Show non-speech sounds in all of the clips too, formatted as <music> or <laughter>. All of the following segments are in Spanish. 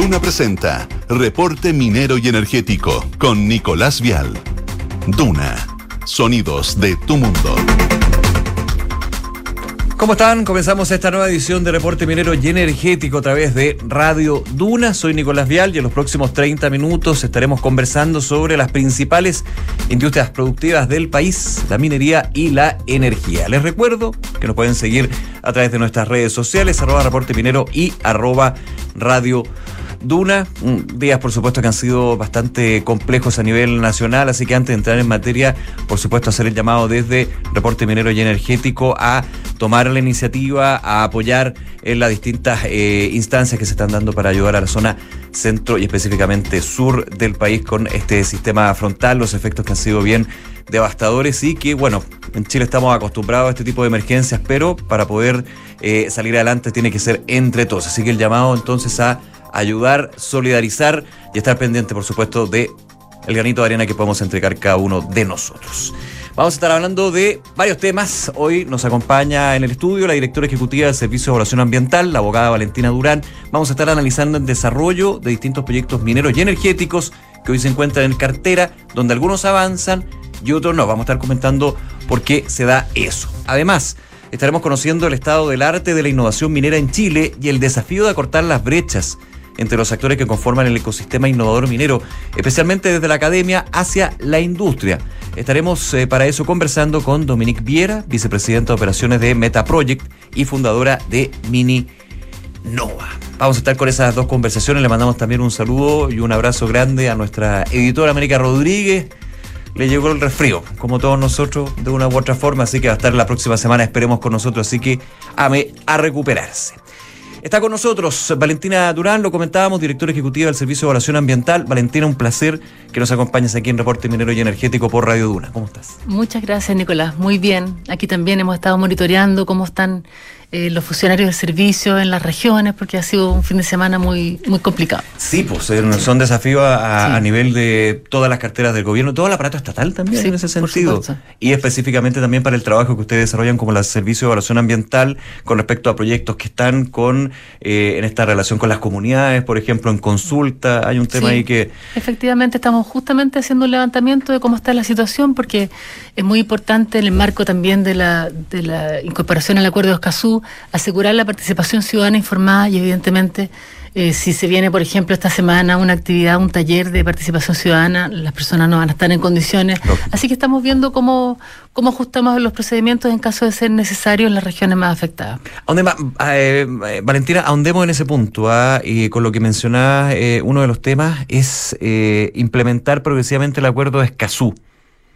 Duna presenta Reporte Minero y Energético con Nicolás Vial. Duna, sonidos de tu mundo. ¿Cómo están? Comenzamos esta nueva edición de Reporte Minero y Energético a través de Radio Duna. Soy Nicolás Vial y en los próximos 30 minutos estaremos conversando sobre las principales industrias productivas del país, la minería y la energía. Les recuerdo que nos pueden seguir a través de nuestras redes sociales, arroba Reporte Minero y arroba Radio Duna, mm, días por supuesto que han sido bastante complejos a nivel nacional, así que antes de entrar en materia, por supuesto hacer el llamado desde Reporte Minero y Energético a tomar la iniciativa, a apoyar en las distintas eh, instancias que se están dando para ayudar a la zona centro y específicamente sur del país con este sistema frontal, los efectos que han sido bien devastadores y que, bueno, en Chile estamos acostumbrados a este tipo de emergencias, pero para poder eh, salir adelante tiene que ser entre todos. Así que el llamado entonces a ayudar, solidarizar y estar pendiente, por supuesto, de el granito de arena que podemos entregar cada uno de nosotros. Vamos a estar hablando de varios temas. Hoy nos acompaña en el estudio la directora ejecutiva del Servicio de Evaluación Ambiental, la abogada Valentina Durán. Vamos a estar analizando el desarrollo de distintos proyectos mineros y energéticos que hoy se encuentran en cartera, donde algunos avanzan y otros no. Vamos a estar comentando por qué se da eso. Además, estaremos conociendo el estado del arte de la innovación minera en Chile y el desafío de acortar las brechas entre los actores que conforman el ecosistema innovador minero, especialmente desde la academia hacia la industria. Estaremos eh, para eso conversando con Dominique Viera, vicepresidenta de operaciones de Meta Project y fundadora de Mini Nova. Vamos a estar con esas dos conversaciones. Le mandamos también un saludo y un abrazo grande a nuestra editora América Rodríguez. Le llegó el resfrío, como todos nosotros, de una u otra forma, así que va a estar la próxima semana, esperemos con nosotros, así que ame a recuperarse. Está con nosotros Valentina Durán, lo comentábamos, directora ejecutiva del Servicio de Evaluación Ambiental. Valentina, un placer que nos acompañes aquí en Reporte Minero y Energético por Radio Duna. ¿Cómo estás? Muchas gracias, Nicolás. Muy bien. Aquí también hemos estado monitoreando cómo están eh, los funcionarios del servicio en las regiones, porque ha sido un fin de semana muy, muy complicado. Sí, pues son desafíos a, nivel de todas las carteras del gobierno, todo el aparato estatal también en ese sentido. Y específicamente también para el trabajo que ustedes desarrollan como el Servicio de Evaluación Ambiental con respecto a proyectos que están con eh, en esta relación con las comunidades, por ejemplo, en consulta. Hay un tema ahí que... Efectivamente, estamos justamente haciendo un levantamiento de cómo está la situación, porque es muy importante en el marco también de la, de la incorporación al acuerdo de Asegurar la participación ciudadana informada y evidentemente eh, si se viene, por ejemplo, esta semana una actividad, un taller de participación ciudadana, las personas no van a estar en condiciones. Así que estamos viendo cómo, cómo ajustamos los procedimientos en caso de ser necesario en las regiones más afectadas. Eh, Valentina, ahondemos en ese punto. ¿ah? Y con lo que mencionaba eh, uno de los temas es implementar progresivamente el acuerdo de Escazú.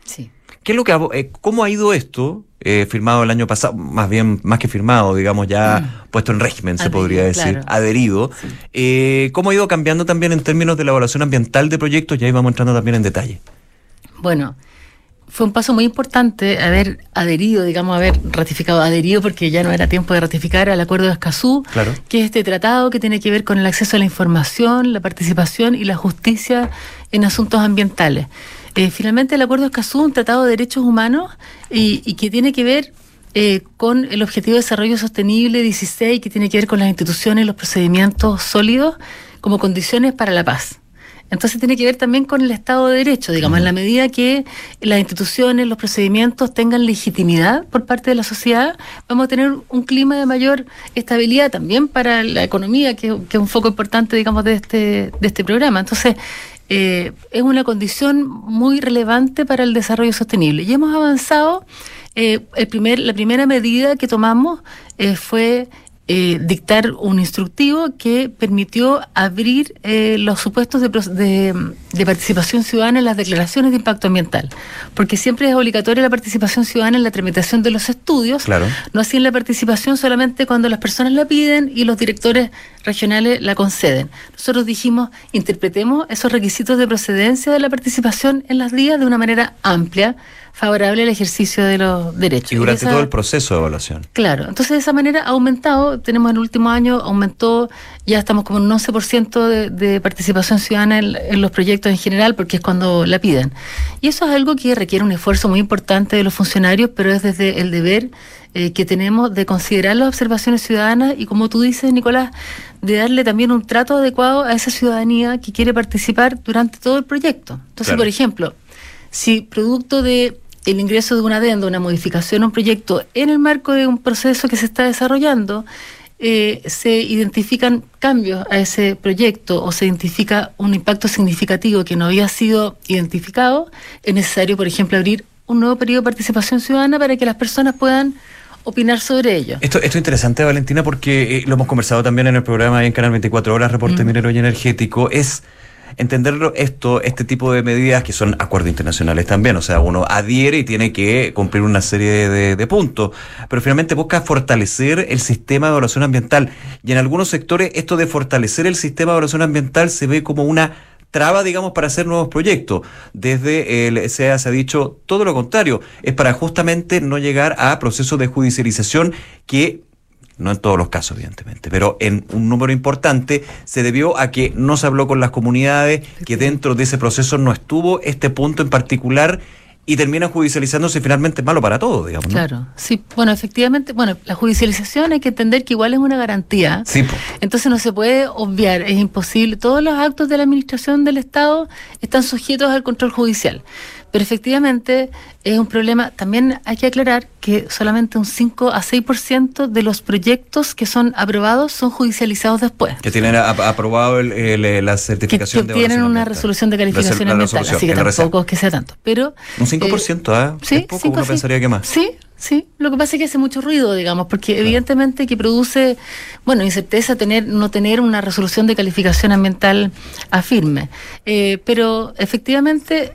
Sí. ¿Qué es lo que, eh, ¿Cómo ha ido esto? Eh, firmado el año pasado, más bien, más que firmado, digamos, ya mm. puesto en régimen, se podría decir, adherido. Eh, ¿Cómo ha ido cambiando también en términos de la evaluación ambiental de proyectos? Ya ahí vamos entrando también en detalle. Bueno, fue un paso muy importante haber adherido, digamos, haber ratificado, adherido porque ya no era tiempo de ratificar al acuerdo de Escazú, que es este tratado que tiene que ver con el acceso a la información, la participación y la justicia en asuntos ambientales. Eh, finalmente, el Acuerdo Escazú es un tratado de derechos humanos y, que tiene que ver eh, con el Objetivo de Desarrollo Sostenible 16, que tiene que ver con las instituciones y los procedimientos sólidos como condiciones para la paz. Entonces tiene que ver también con el Estado de Derecho, digamos, en la medida que las instituciones, los procedimientos tengan legitimidad por parte de la sociedad, vamos a tener un clima de mayor estabilidad también para la economía, que, que es un foco importante, digamos, de este, de este programa. Entonces, eh, es una condición muy relevante para el desarrollo sostenible. Y hemos avanzado. Eh, el primer, la primera medida que tomamos eh, fue eh, dictar un instructivo que permitió abrir eh, los supuestos de, de, participación ciudadana en las declaraciones de impacto ambiental, porque siempre es obligatoria la participación ciudadana en la tramitación de los estudios, no así en la participación solamente cuando las personas la piden y los directores regionales la conceden. Nosotros dijimos, interpretemos esos requisitos de procedencia de la participación en las días de una manera amplia, favorable al ejercicio de los derechos. Y durante todo el proceso de evaluación. Claro, entonces de esa manera ha aumentado, tenemos en el último año, aumentó, ya estamos como un 11% de, de participación ciudadana en, los proyectos en general porque es cuando la piden. Y eso es algo que requiere un esfuerzo muy importante de los funcionarios, pero es desde el deber eh, que tenemos de considerar las observaciones ciudadanas y, como tú dices, Nicolás, de darle también un trato adecuado a esa ciudadanía que quiere participar durante todo el proyecto. Entonces, por ejemplo, si producto de el ingreso de una adenda, una modificación a un proyecto en el marco de un proceso que se está desarrollando, eh, se identifican cambios a ese proyecto o se identifica un impacto significativo que no había sido identificado, es necesario, por ejemplo, abrir un nuevo periodo de participación ciudadana para que las personas puedan opinar sobre ello. Esto, esto es interesante, Valentina, porque eh, lo hemos conversado también en el programa en Canal 24 Horas, Reporte mm. Minero y Energético. Es entenderlo esto, este tipo de medidas que son acuerdos internacionales también, o sea, uno adhiere y tiene que cumplir una serie de, de, puntos, pero finalmente busca fortalecer el sistema de evaluación ambiental. Y en algunos sectores esto de fortalecer el sistema de evaluación ambiental se ve como una traba, digamos, para hacer nuevos proyectos. Desde el SEA se ha dicho todo lo contrario, es para justamente no llegar a procesos de judicialización que no en todos los casos, evidentemente, pero en un número importante se debió a que no se habló con las comunidades, que dentro de ese proceso no estuvo este punto en particular y termina judicializándose finalmente malo para todos, digamos. Claro, sí, bueno, efectivamente, bueno, la judicialización hay que entender que igual es una garantía. Sí. Entonces no se puede obviar, es imposible. Todos los actos de la administración del Estado están sujetos al control judicial. Pero efectivamente es un problema. También hay que aclarar que solamente un 5 a 6% de los proyectos que son aprobados son judicializados después. Que tienen aprobado el, la certificación que, que tienen una resolución de calificación ambiental, así que tampoco es que sea tanto. Pero, un 5%, ¿eh? ¿eh? Sí, es poco, uno pensaría que más. Sí, Sí, lo que pasa es que hace mucho ruido, digamos, porque evidentemente que produce, bueno, incerteza tener, no tener una resolución de calificación ambiental afirme. Eh, pero efectivamente,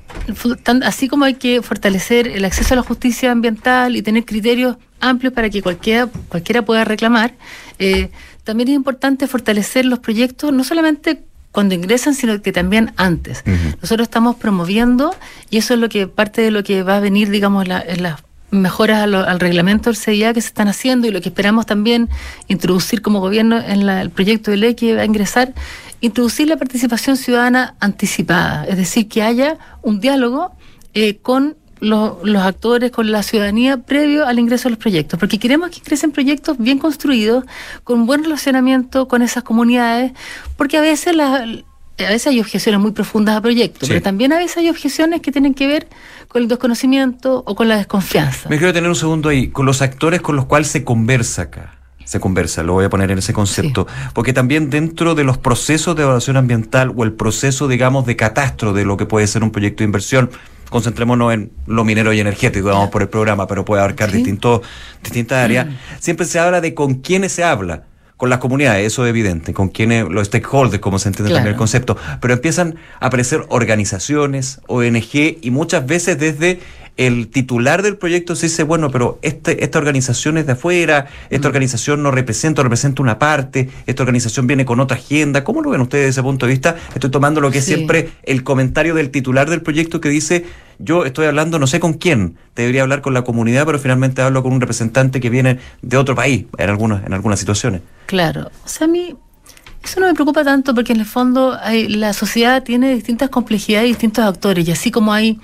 así como hay que fortalecer el acceso a la justicia ambiental y tener criterios amplios para que cualquiera, cualquiera pueda reclamar, eh, también es importante fortalecer los proyectos, no solamente cuando ingresan, sino que también antes. Nosotros estamos promoviendo, y eso es lo que parte de lo que va a venir, digamos, en las mejoras al, reglamento del CIA que se están haciendo y lo que esperamos también introducir como gobierno en el proyecto de ley que va a ingresar, introducir la participación ciudadana anticipada, es decir, que haya un diálogo eh, con los, actores, con la ciudadanía previo al ingreso de los proyectos, porque queremos que ingresen proyectos bien construidos, con buen relacionamiento con esas comunidades, porque a veces las a veces hay objeciones muy profundas a proyectos, pero también a veces hay objeciones que tienen que ver con el desconocimiento o con la desconfianza. Me quiero tener un segundo ahí, con los actores con los cuales se conversa acá. Se conversa, lo voy a poner en ese concepto, porque también dentro de los procesos de evaluación ambiental o el proceso, digamos, de catastro de lo que puede ser un proyecto de inversión, concentrémonos en lo minero y energético, vamos por el programa, pero puede abarcar distintos, distintas áreas, mm. siempre se habla de con quiénes se habla con las comunidades, eso es evidente, con quienes, los stakeholders, como se entiende también el concepto, pero empiezan a aparecer organizaciones, ONG, y muchas veces desde el titular del proyecto se dice, bueno, pero este, esta organización es de afuera, esta mm. organización no representa, representa una parte, esta organización viene con otra agenda. ¿Cómo lo ven ustedes desde ese punto de vista? Estoy tomando lo que es siempre el comentario del titular del proyecto que dice, yo estoy hablando no sé con quién, debería hablar con la comunidad, pero finalmente hablo con un representante que viene de otro país en, algunas en algunas situaciones. Claro, o sea, a mí eso no me preocupa tanto porque en el fondo hay, la sociedad tiene distintas complejidades y distintos actores y así como hay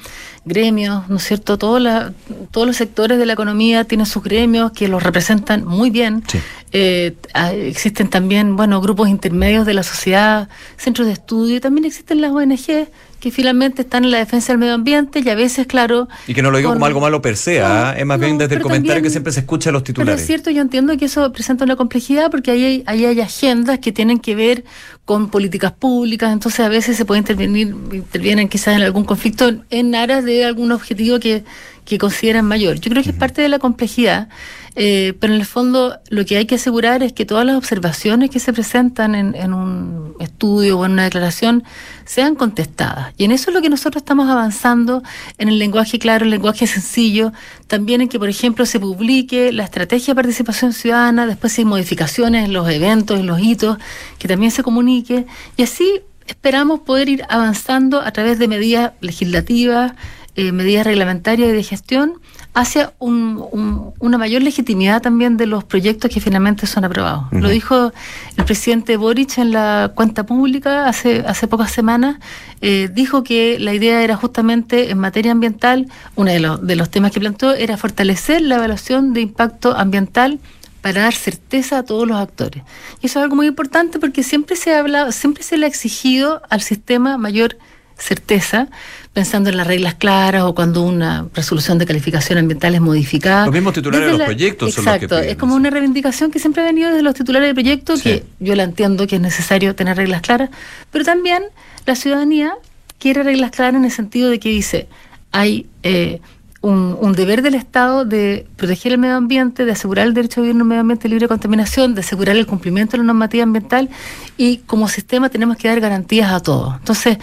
gremios, ¿no es cierto? todos los sectores de la economía tienen sus gremios que los representan muy bien. Eh, existen también, bueno, grupos intermedios de la sociedad, centros de estudio, y también existen las ONG que finalmente están en la defensa del medio ambiente y a veces, claro... Y que no lo digo como algo malo per se, ¿ah? es más bien desde el comentario que siempre se escucha a los titulares. Pero es cierto, yo entiendo que eso presenta una complejidad porque ahí hay, hay agendas que tienen que ver con políticas públicas, entonces a veces se puede intervenir, intervienen quizás en algún conflicto en aras de algún objetivo que, que consideran mayor. Yo creo que es parte de la complejidad. Eh, pero en el fondo lo que hay que asegurar es que todas las observaciones que se presentan en, un estudio o en una declaración sean contestadas. Y en eso es lo que nosotros estamos avanzando en el lenguaje claro, el lenguaje sencillo, también en que, por ejemplo, se publique la estrategia de participación ciudadana, después si hay modificaciones en los eventos, en los hitos, que también se comunique. Y así esperamos poder ir avanzando a través de medidas legislativas, eh, medidas reglamentarias y de gestión hacia una mayor legitimidad también de los proyectos que finalmente son aprobados. Lo dijo el presidente Boric en la cuenta pública hace, hace pocas semanas, eh, dijo que la idea era justamente en materia ambiental, uno de los, de los temas que planteó era fortalecer la evaluación de impacto ambiental para dar certeza a todos los actores. Y eso es algo muy importante porque siempre se ha hablado, siempre se le ha exigido al sistema mayor certeza, pensando en las reglas claras o cuando una resolución de calificación ambiental es modificada. Los mismos titulares de los proyectos son los que piden, es como una reivindicación que siempre ha venido desde los titulares de proyectos, que yo la entiendo que es necesario tener reglas claras, pero también la ciudadanía quiere reglas claras en el sentido de que dice, hay eh, un, deber del Estado de proteger el medio ambiente, de asegurar el derecho a vivir en un medio ambiente libre de contaminación, de asegurar el cumplimiento de la normativa ambiental y como sistema tenemos que dar garantías a todos. Entonces,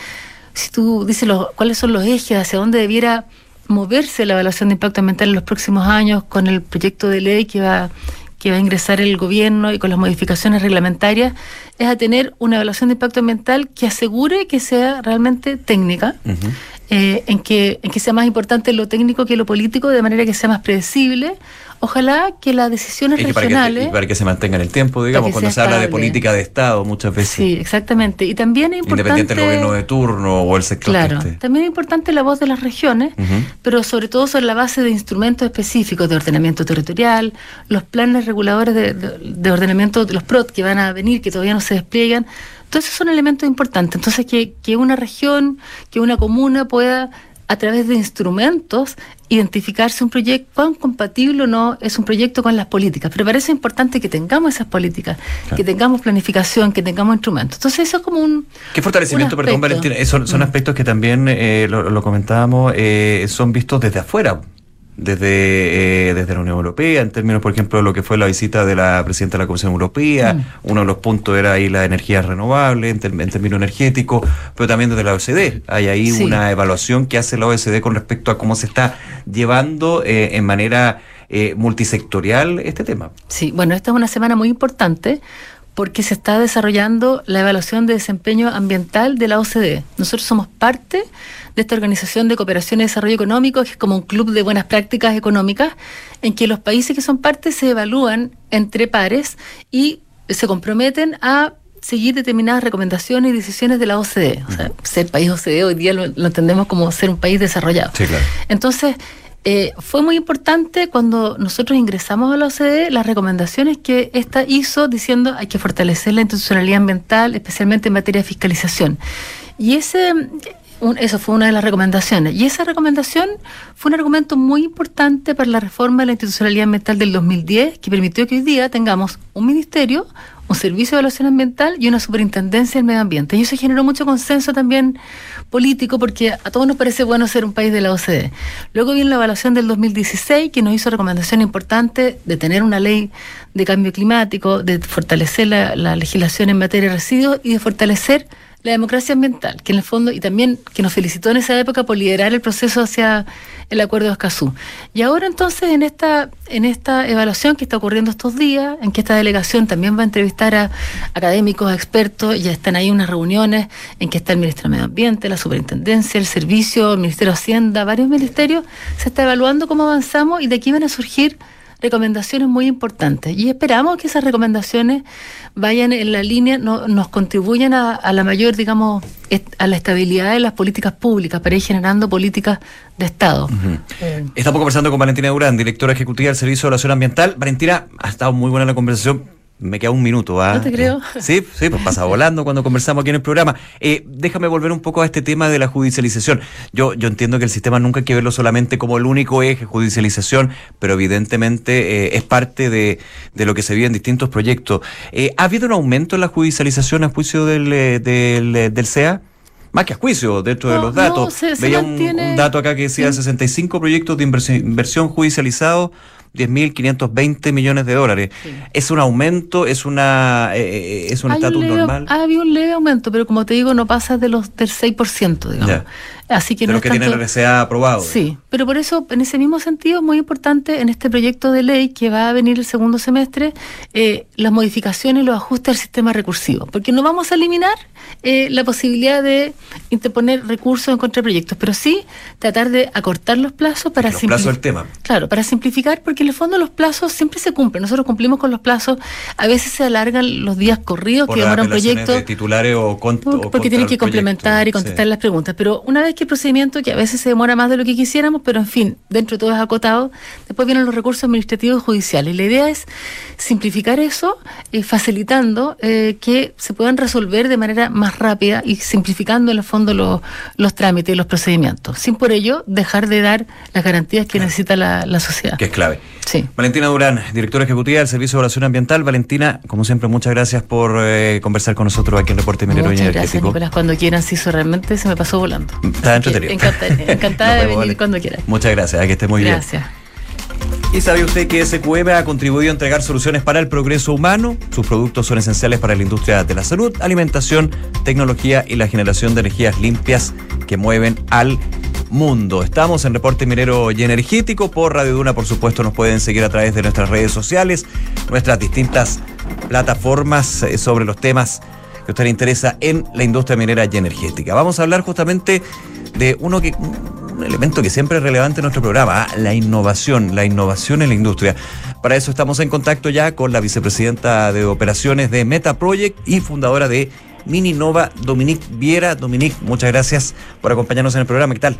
si tú dices cuáles son los ejes, hacia dónde debiera moverse la evaluación de impacto ambiental en los próximos años con el proyecto de ley que va que va a ingresar el gobierno y con las modificaciones reglamentarias, es a tener una evaluación de impacto ambiental que asegure que sea realmente técnica, eh, en, que, en que sea más importante lo técnico que lo político, de manera que sea más predecible, Ojalá que las decisiones regionales... Para que, se mantenga en el tiempo, digamos, cuando se habla de política de Estado muchas veces. Sí, exactamente. Y también es importante... Independiente del gobierno de turno o el sector Claro, también es importante la voz de las regiones, pero sobre todo sobre la base de instrumentos específicos de ordenamiento territorial, los planes reguladores de, de, ordenamiento, de los PROT que van a venir, que todavía no se despliegan. Todos esos son elementos importantes. Entonces, que, que una región, que una comuna pueda a través de instrumentos identificarse un proyecto, cuán compatible o no es un proyecto con las políticas. Pero parece importante que tengamos esas políticas, que tengamos planificación, que tengamos instrumentos. Entonces eso es como un... ¿Qué fortalecimiento, perdón Valentina? Son, son aspectos que también, eh, lo, comentábamos, eh, son vistos desde afuera desde, eh, desde la Unión Europea, en términos, por ejemplo, de lo que fue la visita de la presidenta de la Comisión Europea. Mm. Uno de los puntos era ahí la energía renovable, en, términos energéticos, pero también desde la OSD. Hay ahí una evaluación que hace la OSD con respecto a cómo se está llevando eh, en manera eh, multisectorial este tema. Sí, bueno, esta es una semana muy importante porque se está desarrollando la evaluación de desempeño ambiental de la OCDE. Nosotros somos parte de esta Organización de Cooperación y Desarrollo Económico, que es como un club de buenas prácticas económicas, en que los países que son parte se evalúan entre pares y se comprometen a seguir determinadas recomendaciones y decisiones de la OCDE. O sea, ser país OCDE hoy día lo, entendemos como ser un país desarrollado. Sí, claro. Entonces, eh, fue muy importante cuando nosotros ingresamos a la OCDE las recomendaciones que esta hizo diciendo hay que fortalecer la institucionalidad ambiental, especialmente en materia de fiscalización. Y ese, eso fue una de las recomendaciones. Y esa recomendación fue un argumento muy importante para la reforma de la institucionalidad ambiental del 2010, que permitió que hoy día tengamos un ministerio, un servicio de evaluación ambiental y una superintendencia del medio ambiente. Y eso generó mucho consenso también político porque a todos nos parece bueno ser un país de la OCDE. Luego viene la evaluación del 2016 que nos hizo recomendación importante de tener una ley de cambio climático, de fortalecer la, la legislación en materia de residuos y de fortalecer la democracia ambiental, que en el fondo, y también que nos felicitó en esa época por liderar el proceso hacia el acuerdo de Escazú. Y ahora entonces en esta, en esta evaluación que está ocurriendo estos días, en que esta delegación también va a entrevistar a académicos, a expertos, ya están ahí unas reuniones en que está el Ministerio de Medio Ambiente, la Superintendencia, el Servicio, el Ministerio de Hacienda, varios ministerios, se está evaluando cómo avanzamos y de aquí van a surgir recomendaciones muy importantes y esperamos que esas recomendaciones vayan en la línea, no, nos contribuyan a, la mayor, digamos, a la estabilidad de las políticas públicas para ir generando políticas de Estado. Eh. Estamos conversando con Valentina Durán, directora ejecutiva del Servicio de Evaluación Ambiental. Valentina, ha estado muy buena la conversación me queda un minuto. ¿ah? No te creo. <laughs> Sí, sí, pues pasa volando cuando conversamos aquí en el programa. Eh, déjame volver un poco a este tema de la judicialización. Yo, yo entiendo que el sistema nunca hay que verlo solamente como el único eje, judicialización, pero evidentemente eh, es parte de, de, lo que se vive en distintos proyectos. Eh, ¿Ha habido un aumento en la judicialización a juicio del, del, del CEA? más que a juicio dentro de los datos. Veía un, dato acá que decía 65 proyectos de inversión, inversión judicializados 10.520 millones de dólares. ¿Es un aumento? ¿Es una eh, es un estatus normal? Ha habido un leve aumento, pero como te digo, no pasa de los del 6%, digamos. Así que no que tiene el RCA aprobado. Sí, pero por eso, en ese mismo sentido, es muy importante en este proyecto de ley que va a venir el segundo semestre, eh, las modificaciones los ajustes al sistema recursivo, porque no vamos a eliminar eh, la posibilidad de interponer recursos en contra de proyectos, pero sí tratar de acortar los plazos para simplificar. plazos del tema. Claro, para simplificar, porque en el fondo los plazos siempre se cumplen. Nosotros cumplimos con los plazos, a veces se alargan los días corridos que demora un proyecto. De titulares o, porque tienen que complementar y contestar las preguntas. Pero una vez que el procedimiento, que a veces se demora más de lo que quisiéramos, pero en fin, dentro de todo es acotado, después vienen los recursos administrativos y judiciales. La idea es simplificar eso, eh, facilitando eh, que se puedan resolver de manera más rápida y simplificando en el fondo los, los trámites y los procedimientos, sin por ello dejar de dar las garantías que necesita la, la, sociedad. Que es clave. Sí. Valentina Durán, directora ejecutiva del Servicio de Evaluación Ambiental. Valentina, como siempre, muchas gracias por eh, conversar con nosotros aquí en Reporte Minero muchas Gracias, Nicolás. Cuando quieran, si eso realmente se me pasó volando. Está entretenido. <laughs> encantada de venir cuando quieran. Muchas gracias, que esté muy bien. Gracias. ¿Y sabe usted que SQM ha contribuido a entregar soluciones para el progreso humano? Sus productos son esenciales para la industria de la salud, alimentación, tecnología y la generación de energías limpias que mueven al mundo. Estamos en Reporte Minero y Energético por Radio Duna, por supuesto, nos pueden seguir a través de nuestras redes sociales, nuestras distintas plataformas eh, sobre los temas que a usted le interesa en la industria minera y energética. Vamos a hablar justamente de uno que un elemento que siempre es relevante en nuestro programa, ¿ah? la innovación, la innovación en la industria. Para eso estamos en contacto ya con la vicepresidenta de operaciones de Meta Project y fundadora de Mini Nova, Dominique Viera. Dominique, muchas gracias por acompañarnos en el programa. ¿Qué tal?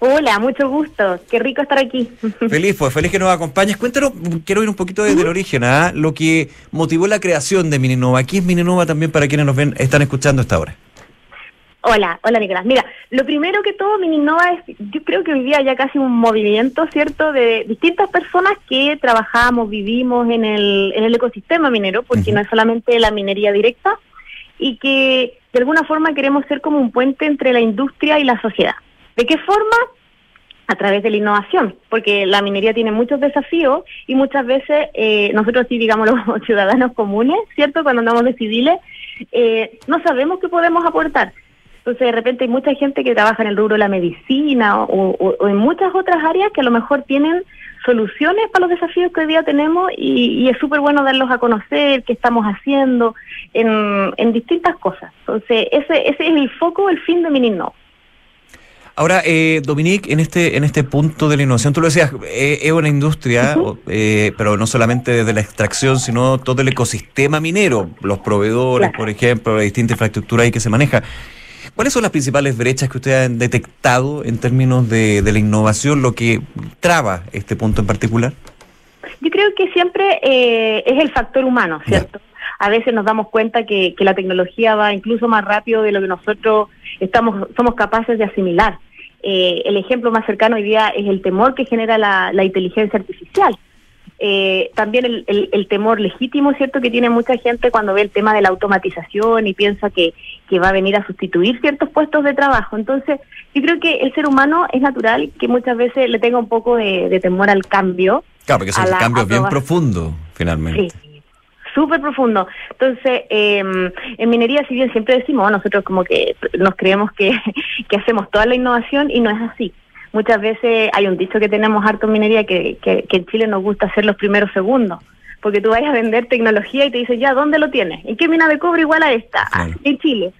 Hola, mucho gusto. Qué rico estar aquí. <laughs> Feliz, pues feliz que nos acompañes. Cuéntanos, quiero ir un poquito desde el origen, ¿ah? lo que motivó la creación de Mininova. ¿Qué es Mininova también para quienes nos ven, están escuchando esta hora? Hola, hola Nicolás. Mira, lo primero que todo, Mininova es, yo creo que día ya casi un movimiento, ¿cierto?, de distintas personas que trabajamos, vivimos en el, en el ecosistema minero, porque no es solamente la minería directa, y que de alguna forma queremos ser como un puente entre la industria y la sociedad. ¿De qué forma? A través de la innovación, porque la minería tiene muchos desafíos y muchas veces eh, nosotros sí, digamos, <laughs> los ciudadanos comunes, ¿cierto? Cuando andamos de civiles, eh, no sabemos qué podemos aportar. Entonces, de repente hay mucha gente que trabaja en el rubro de la medicina o, en muchas otras áreas que a lo mejor tienen soluciones para los desafíos que hoy día tenemos y, es súper bueno darlos a conocer, qué estamos haciendo en, distintas cosas. Entonces, ese, ese es el foco, el fin de Mininno. Ahora, eh, Dominique, en este, en este punto de la innovación, tú lo decías, eh, es una industria, eh, pero no solamente desde la extracción, sino todo el ecosistema minero, los proveedores, por ejemplo, la distinta infraestructura ahí que se maneja. ¿Cuáles son las principales brechas que ustedes han detectado en términos de, la innovación, lo que traba este punto en particular? Yo creo que siempre eh, es el factor humano, ¿cierto? A veces nos damos cuenta que, la tecnología va incluso más rápido de lo que nosotros estamos somos capaces de asimilar. Eh, el ejemplo más cercano hoy día es el temor que genera la, inteligencia artificial. Eh, también el, el, temor legítimo, ¿cierto?, que tiene mucha gente cuando ve el tema de la automatización y piensa que, que va a venir a sustituir ciertos puestos de trabajo. Entonces, yo creo que el ser humano es natural que muchas veces le tenga un poco de, temor al cambio. Claro, porque son cambios bien profundos, finalmente. Sí súper profundo. Entonces, em, en minería, si bien siempre decimos, nosotros como que nos creemos que, <laughs> que, hacemos toda la innovación y no es así. Muchas veces hay un dicho que tenemos harto en minería que, que, en Chile nos gusta ser los primeros segundos. Porque tú vayas a vender tecnología y te dices, ya, ¿dónde lo tienes? ¿En qué mina de cobre igual a esta? Ah, en Chile.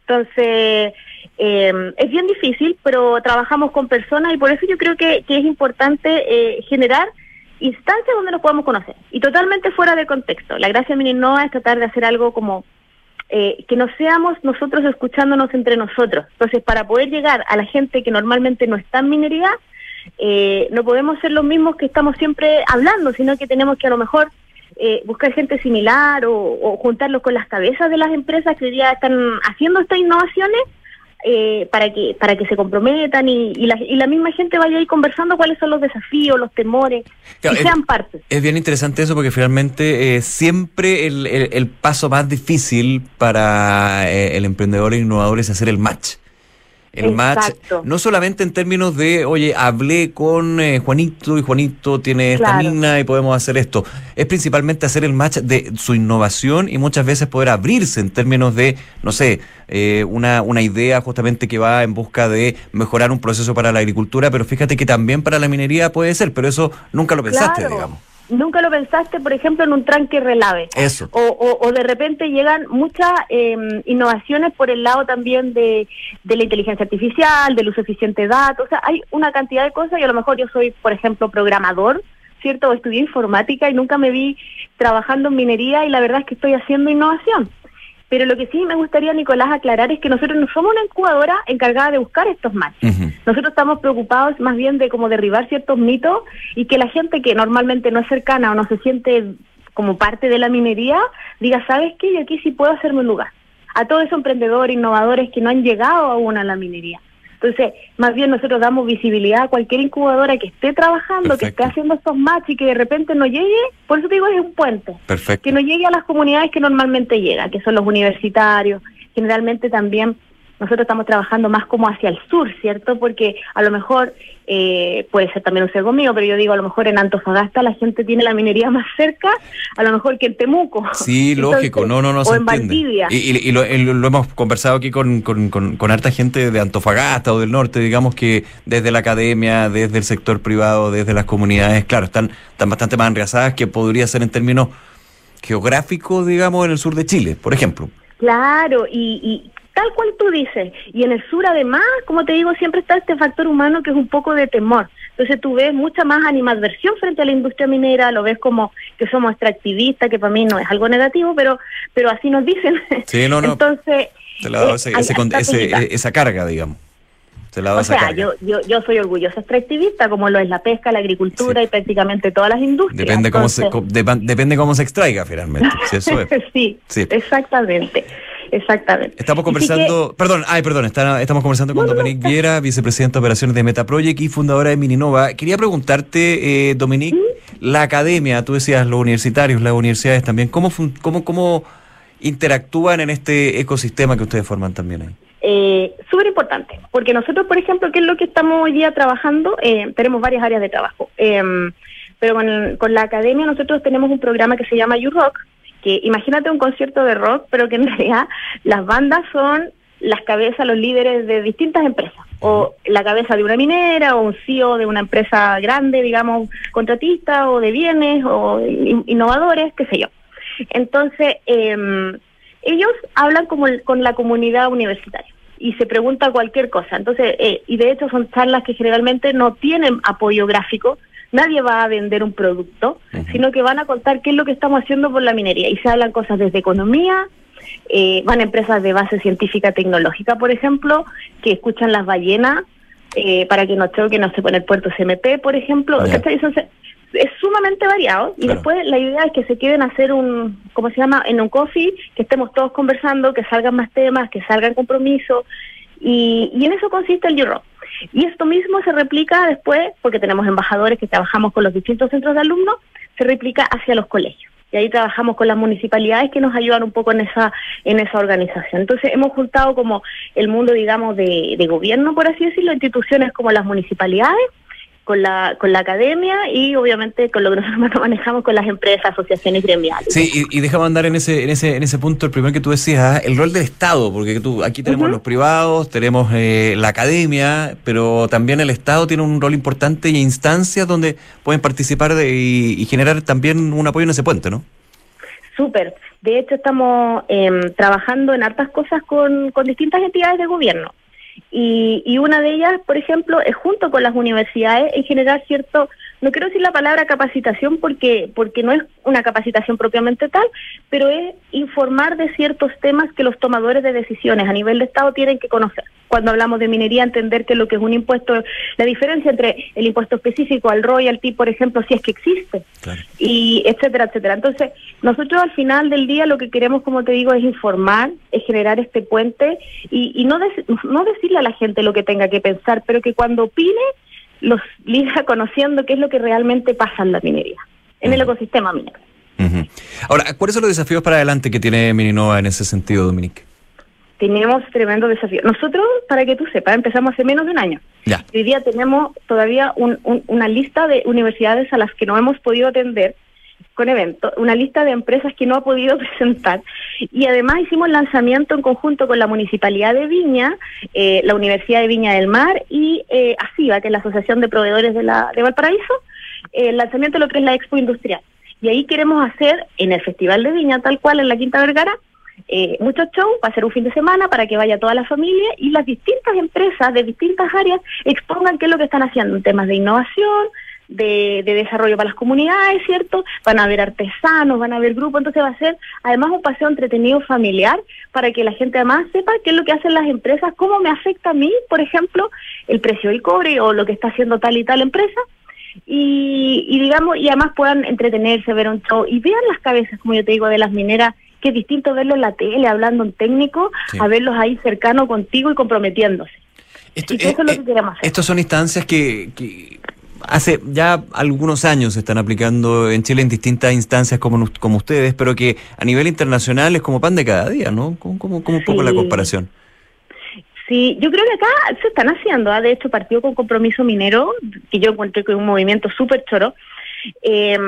Entonces, em, es bien difícil, pero trabajamos con personas y por eso yo creo que, que es importante eh, generar instancias donde nos podamos conocer y totalmente fuera de contexto. La gracia de Mininova es tratar de hacer algo como eh, que no seamos nosotros escuchándonos entre nosotros. Entonces, para poder llegar a la gente que normalmente no está en minería, eh, no podemos ser los mismos que estamos siempre hablando, sino que tenemos que a lo mejor eh, buscar gente similar o, o, juntarlos con las cabezas de las empresas que hoy día están haciendo estas innovaciones eh, para que para que se comprometan y, y, la, y, la, misma gente vaya ahí conversando cuáles son los desafíos, los temores, y sean parte. Es bien interesante eso porque finalmente eh, siempre el, el, paso más difícil para eh, el emprendedor e innovador es hacer el match. El match, no solamente en términos de, oye, hablé con eh, Juanito y Juanito tiene esta mina y podemos hacer esto. Es principalmente hacer el match de su innovación y muchas veces poder abrirse en términos de, no sé, eh, una, una idea justamente que va en busca de mejorar un proceso para la agricultura, pero fíjate que también para la minería puede ser, pero eso nunca lo pensaste, digamos nunca lo pensaste, por ejemplo, en un tranque relave. Eso. O, o, de repente llegan muchas em, innovaciones por el lado también de, de, la inteligencia artificial, del uso eficiente de datos. O sea, hay una cantidad de cosas y a lo mejor yo soy, por ejemplo, programador, ¿cierto? O estudié informática y nunca me vi trabajando en minería y la verdad es que estoy haciendo innovación. Pero lo que sí me gustaría, Nicolás, aclarar es que nosotros no somos una incubadora encargada de buscar estos matches. Nosotros estamos preocupados más bien de cómo derribar ciertos mitos y que la gente que normalmente no es cercana o no se siente como parte de la minería diga, ¿sabes qué? Yo aquí sí puedo hacerme un lugar. A todos esos emprendedores, innovadores que no han llegado aún a la minería. Entonces, más bien nosotros damos visibilidad a cualquier incubadora que esté trabajando, que esté haciendo estos match y que de repente no llegue, por eso te digo, es un puente. Perfecto. Que no llegue a las comunidades que normalmente llegan, que son los universitarios, generalmente también nosotros estamos trabajando más como hacia el sur, ¿cierto? Porque a lo mejor eh, puede ser también un ser mío, pero yo digo, a lo mejor en Antofagasta la gente tiene la minería más cerca, a lo mejor que en Temuco. Sí, <laughs> lógico, no, no, no. O en Valdivia. Y, lo, hemos conversado aquí con, con, con, harta gente de Antofagasta o del norte, digamos que desde la academia, desde el sector privado, desde las comunidades, claro, están, están bastante más enrasadas que podría ser en términos geográficos, digamos, en el sur de Chile, por ejemplo. Claro, y, tal cual tú dices. Y en el sur, además, como te digo, siempre está este factor humano que es un poco de temor. Entonces tú ves mucha más animadversión frente a la industria minera, lo ves como que somos extractivistas, que para mí no es algo negativo, pero pero así nos dicen. Sí, no, no. Entonces... Eh, esa carga, digamos. o sea, yo, yo, yo soy orgullosa extractivista, como lo es la pesca, la agricultura y prácticamente todas las industrias. Depende, cómo se, depende cómo se extraiga finalmente. <laughs> sí, sí, exactamente. Exactamente. Estamos conversando, perdón, ay, perdón, estamos conversando con Dominique Viera, vicepresidenta de operaciones de Metaproject y fundadora de Mininova. Quería preguntarte, eh, Dominique, la academia, tú decías los universitarios, las universidades también, ¿cómo, cómo, cómo interactúan en este ecosistema que ustedes forman también ahí? Eh, Súper importante, porque nosotros, por ejemplo, ¿qué es lo que estamos hoy día trabajando? Eh, tenemos varias áreas de trabajo. Em, pero con, con, la academia nosotros tenemos un programa que se llama YouRock, que imagínate un concierto de rock, pero que en <laughs> realidad las bandas son las cabezas, los líderes de distintas empresas, o la cabeza de una minera, o un CEO de una empresa grande, digamos, contratista, o de bienes, o innovadores, qué sé yo. Entonces, eh, ellos hablan como con la comunidad universitaria y se pregunta cualquier cosa. Entonces, eh, y de hecho son charlas que generalmente no tienen apoyo gráfico, nadie va a vender un producto, sino que van a contar qué es lo que estamos haciendo por la minería. Y se hablan cosas desde economía, eh, van empresas de base científica tecnológica, por ejemplo, que escuchan las ballenas eh, para que no choque, no se pone el puerto CMP, por ejemplo. es sumamente variado y después la idea es que se queden a hacer un, ¿cómo se llama?, en un coffee, que estemos todos conversando, que salgan más temas, que salgan compromisos y, y en eso consiste el Europe. Y esto mismo se replica después, porque tenemos embajadores que trabajamos con los distintos centros de alumnos, se replica hacia los colegios. Y ahí trabajamos con las municipalidades que nos ayudan un poco en esa en esa organización. Entonces hemos juntado como el mundo, digamos, de, de gobierno, por así decirlo, instituciones como las municipalidades, con la, con la academia y obviamente con lo que nosotros <laughs> manejamos con las empresas, asociaciones gremiales. Sí, y, y déjame andar en ese, en ese, en ese punto, el primero que tú decías, ¿ah? el rol del Estado, porque tú, aquí tenemos los privados, tenemos eh, la academia, pero también el Estado tiene un rol importante y instancias donde pueden participar de, y, generar también un apoyo en ese puente, ¿no? Súper. De hecho, estamos em, trabajando en hartas cosas con, con distintas entidades de gobierno. Y, y una de ellas, por ejemplo, es junto con las universidades en generar cierto, no quiero decir la palabra capacitación porque, porque no es una capacitación propiamente tal, pero es informar de ciertos temas que los tomadores de decisiones a nivel de Estado tienen que conocer. Cuando hablamos de minería, entender que lo que es un impuesto, la diferencia entre el impuesto específico al royalty, por ejemplo, si es que existe, y etcétera, etcétera. Entonces, nosotros al final del día lo que queremos, como te digo, es informar, es generar este puente y, y no, no decirle a la gente lo que tenga que pensar, pero que cuando opine los liga <laughs> conociendo qué es lo que realmente pasa en la minería, en el ecosistema minero. Ahora, ¿cuáles son los desafíos para adelante que tiene Mininova en ese sentido, Dominique? Tenemos tremendo desafío. Nosotros, para que tú sepas, empezamos hace menos de un año. Ya. Hoy día tenemos todavía una lista de universidades a las que no hemos podido atender con eventos, una lista de empresas que no ha podido <laughs> presentar. Y además hicimos lanzamiento en conjunto con la Municipalidad de Viña, eh, la Universidad de Viña del Mar y eh, ASIVA, que es la Asociación de Proveedores de, la, de Valparaíso, eh, el lanzamiento de lo que es la Expo Industrial. Y ahí queremos hacer en el Festival de Viña, tal cual en la Quinta Vergara, eh, muchos shows, va a ser un fin de semana para que vaya toda la familia y las distintas empresas de distintas áreas expongan qué es lo que están haciendo en temas de innovación, de, desarrollo para las comunidades, ¿cierto? Van a haber artesanos, van a haber grupos, entonces va a ser además un paseo entretenido familiar para que la gente además sepa qué es lo que hacen las empresas, cómo me afecta a mí, por ejemplo, el precio del cobre o lo que está haciendo tal y tal empresa. Y, y digamos, y además puedan entretenerse, ver un show y vean las cabezas, como yo te digo, de las mineras que es distinto verlo en la tele, hablando en técnico, a verlos ahí cercano contigo y comprometiéndose. Esto, eso es lo que queremos hacer. Estas son instancias que, que hace ya algunos años se están aplicando en Chile en distintas instancias como, como ustedes, pero que a nivel internacional es como pan de cada día, ¿no? ¿Cómo, cómo, un poco la comparación? Sí, yo creo que acá se están haciendo. ¿ah? De hecho, partió con Compromiso Minero, que yo encontré que es un movimiento súper choro. Eh,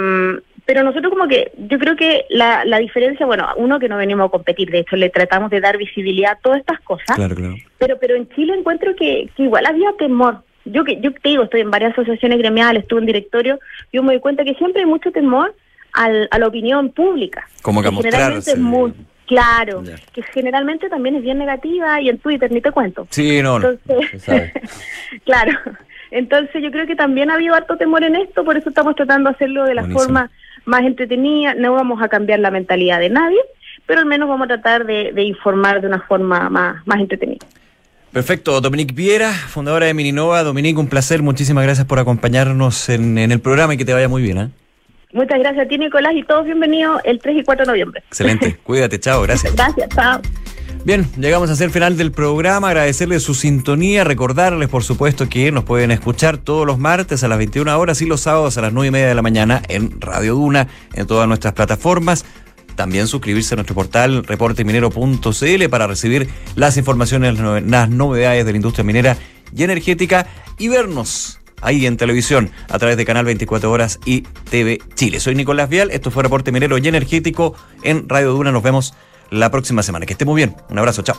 pero nosotros como que, yo creo que la, la diferencia, bueno, uno que no venimos a competir, de hecho le tratamos de dar visibilidad a todas estas cosas, claro, claro. pero pero en Chile encuentro que, que igual había temor. Yo que yo te digo, estoy en varias asociaciones gremiales, estuve en directorio, yo me doy cuenta que siempre hay mucho temor al, a la opinión pública. Como que, mostrarse. Es muy, claro, que generalmente también es bien negativa y en Twitter ni te cuento. Sí, no, no. Entonces, <laughs> claro. Entonces yo creo que también ha habido harto temor en esto, por eso estamos tratando de hacerlo de la forma más entretenida, no vamos a cambiar la mentalidad de nadie, pero al menos vamos a tratar de, informar de una forma más, más entretenida. Perfecto, Dominique Viera, fundadora de Mininova. Dominique, un placer, muchísimas gracias por acompañarnos en, el programa y que te vaya muy bien. ¿eh? Muchas gracias a ti, Nicolás, y todos bienvenidos el 3 y 4 de noviembre. Excelente, cuídate, chao, gracias. <laughs> Gracias, chao. Bien, llegamos a ser final del programa. Agradecerles su sintonía, recordarles, por supuesto, que nos pueden escuchar todos los martes a las 21 horas y los sábados a las 9 y media de la mañana en Radio Duna, en todas nuestras plataformas. También suscribirse a nuestro portal reporteminero.cl para recibir las informaciones, las novedades de la industria minera y energética y vernos ahí en televisión a través de Canal 24 Horas y TV Chile. Soy Nicolás Vial, esto fue Reporte Minero y Energético en Radio Duna. Nos vemos la próxima semana. Que esté muy bien. Un abrazo, chao.